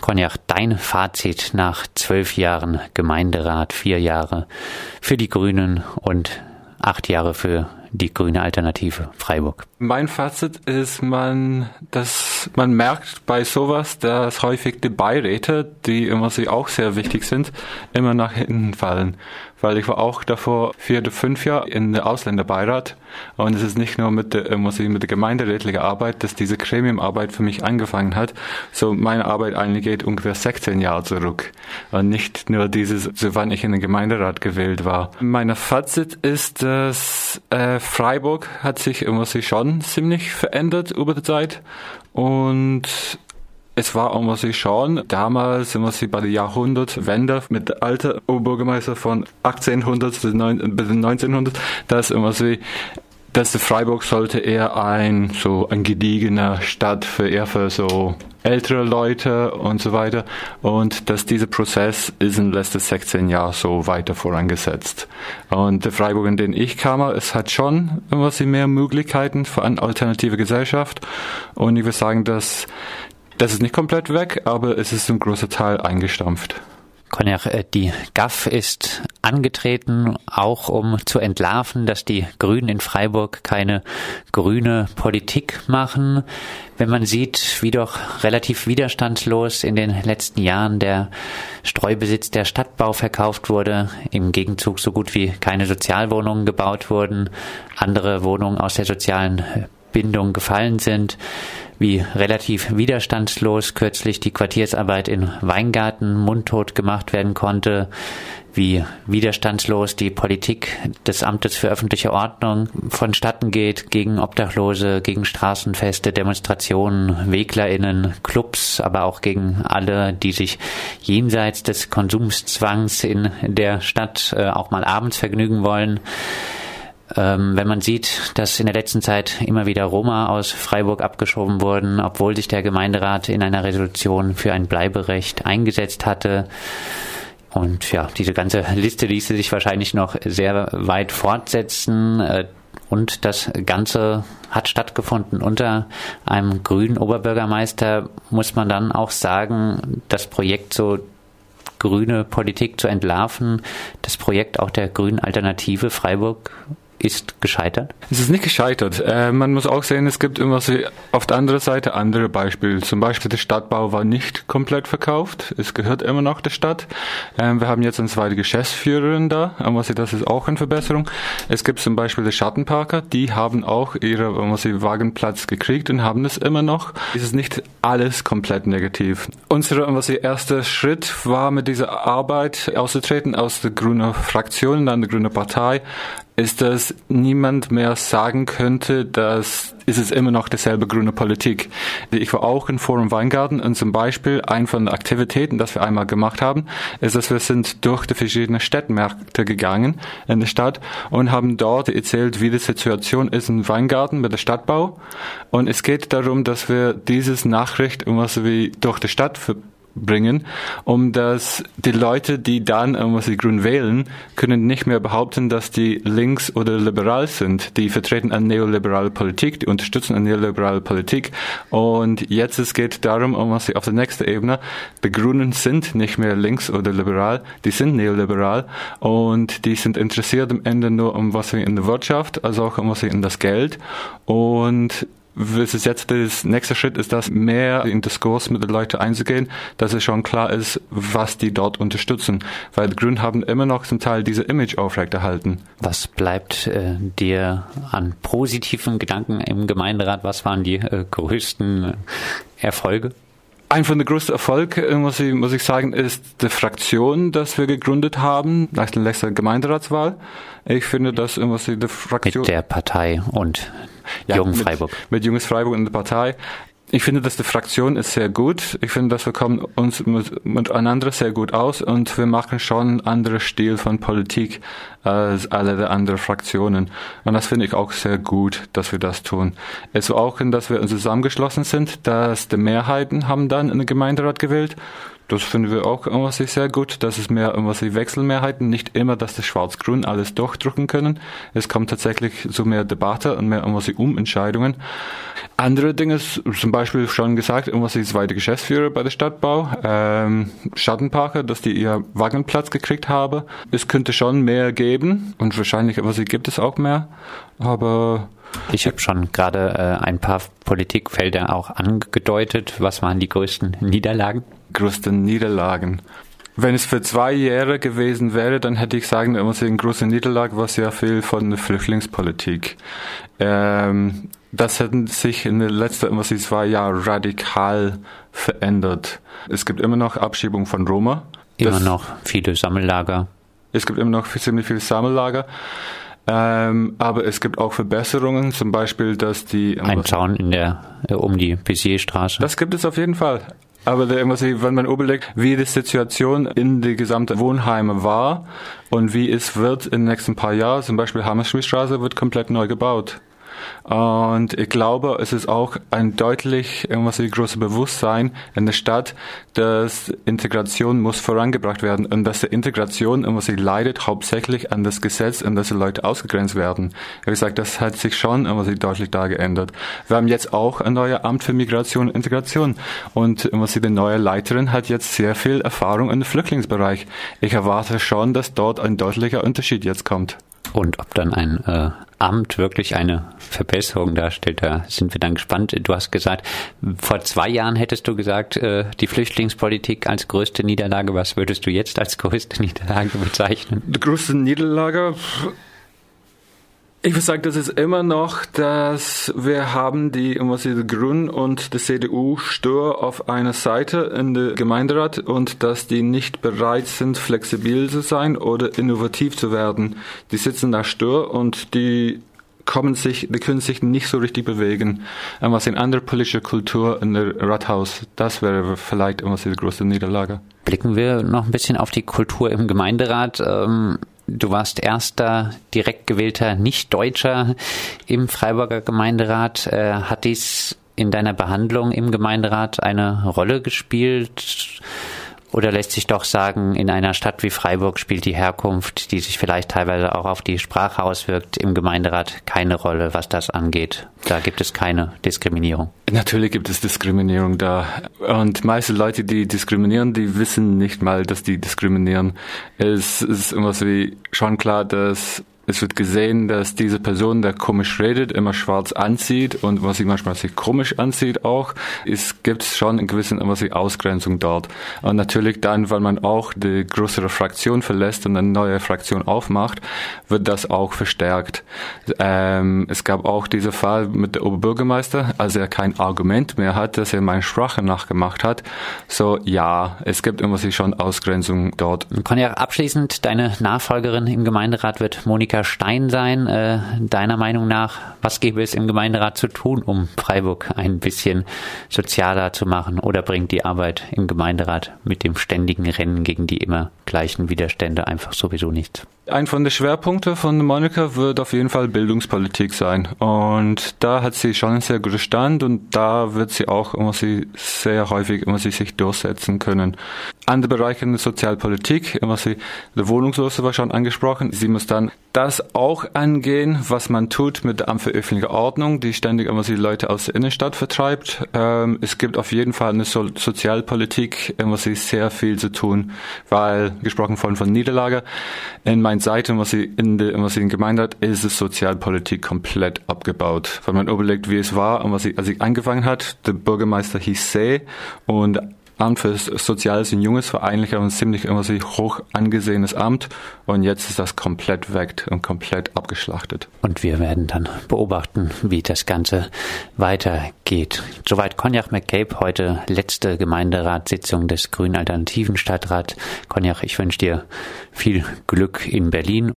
Konjach, dein Fazit nach zwölf Jahren Gemeinderat, vier Jahre für die Grünen und acht Jahre für die grüne Alternative Freiburg? Mein Fazit ist, man, dass man merkt bei sowas, dass häufig die Beiräte, die immer sie auch sehr wichtig sind, immer nach hinten fallen weil ich war auch davor vier oder fünf Jahre in der Ausländerbeirat und es ist nicht nur mit der, muss ich, mit der gemeinderätlichen Arbeit, dass diese Gremiumarbeit für mich angefangen hat. So meine Arbeit eigentlich geht ungefähr 16 Jahre zurück und nicht nur dieses, so wann ich in den Gemeinderat gewählt war. Meine Fazit ist, dass äh, Freiburg hat sich, muss ich schon ziemlich verändert über die Zeit und es war auch, muss ich schauen, damals, muss ich bei der Jahrhundertwende mit der alten Oberbürgermeister von 1800 bis 1900, das immer so dass Freiburg sollte eher ein so ein gediegener Stadt für eher für so ältere Leute und so weiter und dass dieser Prozess ist in den letzten 16 Jahren so weiter vorangesetzt. Und der Freiburg, in den ich kam, es hat schon immer mehr Möglichkeiten für eine alternative Gesellschaft und ich würde sagen, dass das ist nicht komplett weg, aber es ist ein großer Teil eingestampft. Konjach, äh, die GAF ist angetreten, auch um zu entlarven, dass die Grünen in Freiburg keine grüne Politik machen. Wenn man sieht, wie doch relativ widerstandslos in den letzten Jahren der Streubesitz der Stadtbau verkauft wurde, im Gegenzug so gut wie keine Sozialwohnungen gebaut wurden, andere Wohnungen aus der sozialen Bindung gefallen sind, wie relativ widerstandslos kürzlich die Quartiersarbeit in Weingarten mundtot gemacht werden konnte, wie widerstandslos die Politik des Amtes für öffentliche Ordnung vonstatten geht gegen Obdachlose, gegen Straßenfeste, Demonstrationen, WeglerInnen, Clubs, aber auch gegen alle, die sich jenseits des Konsumszwangs in der Stadt äh, auch mal abends vergnügen wollen. Ähm, wenn man sieht, dass in der letzten Zeit immer wieder Roma aus Freiburg abgeschoben wurden, obwohl sich der Gemeinderat in einer Resolution für ein Bleiberecht eingesetzt hatte. Und ja, diese ganze Liste ließe sich wahrscheinlich noch sehr weit fortsetzen. Äh, und das Ganze hat stattgefunden unter einem grünen Oberbürgermeister, muss man dann auch sagen, das Projekt so grüne Politik zu entlarven, das Projekt auch der grünen Alternative Freiburg ist gescheitert? Es ist nicht gescheitert. Äh, man muss auch sehen, es gibt immer so auf der anderen Seite andere Beispiele. Zum Beispiel der Stadtbau war nicht komplett verkauft. Es gehört immer noch der Stadt. Äh, wir haben jetzt eine zweite Geschäftsführerin da. Aber das ist auch eine Verbesserung. Es gibt zum Beispiel die Schattenparker. Die haben auch ihre Wagenplatz gekriegt und haben es immer noch. Es ist nicht alles komplett negativ. Unser erster Schritt war mit dieser Arbeit auszutreten aus der grünen Fraktion, dann der grünen Partei ist, dass niemand mehr sagen könnte, dass ist es immer noch dieselbe grüne Politik. Ich war auch in Forum Weingarten und zum Beispiel ein von den Aktivitäten, das wir einmal gemacht haben, ist, dass wir sind durch die verschiedenen Städtmärkte gegangen in der Stadt und haben dort erzählt, wie die Situation ist in Weingarten mit der Stadtbau. Und es geht darum, dass wir dieses Nachricht so wie durch die Stadt bringen, um dass die Leute, die dann was sie grün wählen, können nicht mehr behaupten, dass die links oder liberal sind. Die vertreten eine neoliberale Politik, die unterstützen eine neoliberale Politik. Und jetzt es geht darum, um was sie auf der nächsten Ebene, die Grünen sind nicht mehr links oder liberal, die sind neoliberal und die sind interessiert am Ende nur um was sie in der Wirtschaft, also auch um was sie in das Geld. Und was ist jetzt das nächste Schritt ist, dass mehr in Diskurs mit den Leuten einzugehen, dass es schon klar ist, was die dort unterstützen. Weil die Grünen haben immer noch zum Teil diese Image aufrechterhalten. Was bleibt äh, dir an positiven Gedanken im Gemeinderat? Was waren die äh, größten äh, Erfolge? Ein von den größten Erfolgen, äh, muss ich, muss ich sagen, ist die Fraktion, dass wir gegründet haben nach der letzten Gemeinderatswahl. Ich finde, dass irgendwie die Fraktion... Mit der Partei und ja, Jung Freiburg. Mit, mit Junges Freiburg und der Partei. Ich finde, dass die Fraktion ist sehr gut. Ich finde, dass wir kommen uns mit, miteinander sehr gut aus und wir machen schon einen anderen Stil von Politik als alle der anderen Fraktionen. Und das finde ich auch sehr gut, dass wir das tun. Es war auch, dass wir zusammengeschlossen sind, dass die Mehrheiten haben dann in den Gemeinderat gewählt Das finden wir auch immer sehr gut, dass es mehr immer Wechselmehrheiten, nicht immer, dass das Schwarz-Grün alles durchdrücken können. Es kommt tatsächlich zu mehr Debatte und mehr immer Umentscheidungen. Andere Dinge, zum Beispiel schon gesagt, immer die zweite Geschäftsführer bei der Stadtbau, ähm, Schattenparker, dass die ihr Wagenplatz gekriegt haben. Es könnte schon mehr geben und wahrscheinlich aber sie gibt es auch mehr, aber ich habe schon gerade äh, ein paar Politikfelder auch angedeutet. Was waren die größten Niederlagen? Größten Niederlagen. Wenn es für zwei Jahre gewesen wäre, dann hätte ich sagen, immer eine große Niederlage war sehr viel von der Flüchtlingspolitik. Ähm, das hat sich in den letzten immer zwei Jahren radikal verändert. Es gibt immer noch Abschiebung von Roma. Immer das, noch viele Sammellager. Es gibt immer noch ziemlich viele Sammellager. Ähm, aber es gibt auch Verbesserungen, zum Beispiel, dass die... Ein Zaun in der, äh, um die Pissierstraße. Das gibt es auf jeden Fall. Aber der, wenn man überlegt, wie die Situation in die gesamten Wohnheime war und wie es wird in den nächsten paar Jahren, zum Beispiel Hammerschmiedstraße wird komplett neu gebaut. Und ich glaube, es ist auch ein deutlich irgendwas wie großes Bewusstsein in der Stadt, dass Integration muss vorangebracht werden und dass die Integration irgendwas sie leidet hauptsächlich an das Gesetz und dass die Leute ausgegrenzt werden. Habe gesagt, das hat sich schon irgendwas deutlich da geändert. Wir haben jetzt auch ein neues Amt für Migration und Integration und irgendwas die neue Leiterin hat jetzt sehr viel Erfahrung im Flüchtlingsbereich. Ich erwarte schon, dass dort ein deutlicher Unterschied jetzt kommt. Und ob dann ein äh, Amt wirklich eine Verbesserung darstellt, da sind wir dann gespannt. Du hast gesagt, vor zwei Jahren hättest du gesagt, äh, die Flüchtlingspolitik als größte Niederlage. Was würdest du jetzt als größte Niederlage bezeichnen? Die größte Niederlage ich würde sagen, das ist immer noch, dass wir haben die, was die Grünen und die CDU Stör auf einer Seite in der Gemeinderat und dass die nicht bereit sind, flexibel zu sein oder innovativ zu werden. Die sitzen da Stör und die kommen sich, die können sich nicht so richtig bewegen. Was in anderer politischer Kultur in der Rathaus, das wäre vielleicht immer die größte Niederlage. Blicken wir noch ein bisschen auf die Kultur im Gemeinderat. Du warst erster direkt gewählter Nicht-Deutscher im Freiburger Gemeinderat. Äh, hat dies in deiner Behandlung im Gemeinderat eine Rolle gespielt? Oder lässt sich doch sagen, in einer Stadt wie Freiburg spielt die Herkunft, die sich vielleicht teilweise auch auf die Sprache auswirkt, im Gemeinderat keine Rolle, was das angeht. Da gibt es keine Diskriminierung. Natürlich gibt es Diskriminierung da. Und meiste Leute, die diskriminieren, die wissen nicht mal, dass die diskriminieren. Es ist so wie schon klar, dass es wird gesehen, dass diese Person, der komisch redet, immer schwarz anzieht und was sie manchmal sich komisch anzieht auch. Es gibt schon in gewissen was die Ausgrenzung dort. Und natürlich dann, weil man auch die größere Fraktion verlässt und eine neue Fraktion aufmacht, wird das auch verstärkt. Ähm, es gab auch diesen Fall mit der Oberbürgermeister, als er kein Argument mehr hat, dass er meine Sprache nachgemacht hat. So, ja, es gibt immer schon Ausgrenzung dort. Konja, abschließend, deine Nachfolgerin im Gemeinderat wird Monika Peter Stein sein. Äh, deiner Meinung nach, was gäbe es im Gemeinderat zu tun, um Freiburg ein bisschen sozialer zu machen? Oder bringt die Arbeit im Gemeinderat mit dem ständigen Rennen gegen die immer gleichen Widerstände einfach sowieso nichts? Ein von den Schwerpunkten von Monika wird auf jeden Fall Bildungspolitik sein. Und da hat sie schon einen sehr guten Stand und da wird sie auch immer sie sehr häufig immer sie sich durchsetzen können. Andere Bereiche in der Sozialpolitik, immer sie, der Wohnungslose war schon angesprochen. Sie muss dann das auch angehen, was man tut mit der Amt für öffentliche Ordnung, die ständig immer die Leute aus der Innenstadt vertreibt. Ähm, es gibt auf jeden Fall eine so Sozialpolitik, immer sie sehr viel zu tun, weil, gesprochen von, von Niederlage, in meinen Seiten, was sie in der, was sie in Gemeinde hat, ist es Sozialpolitik komplett abgebaut. Wenn man überlegt, wie es war und was sie, als sie angefangen hat, der Bürgermeister hieß See und Amt für Soziales und Junges war ein ziemlich immer so hoch angesehenes Amt und jetzt ist das komplett weg und komplett abgeschlachtet. Und wir werden dann beobachten, wie das Ganze weitergeht. Soweit Konjach McCabe, heute letzte Gemeinderatssitzung des Grünen Alternativen Stadtrat. Konjach, ich wünsche dir viel Glück in Berlin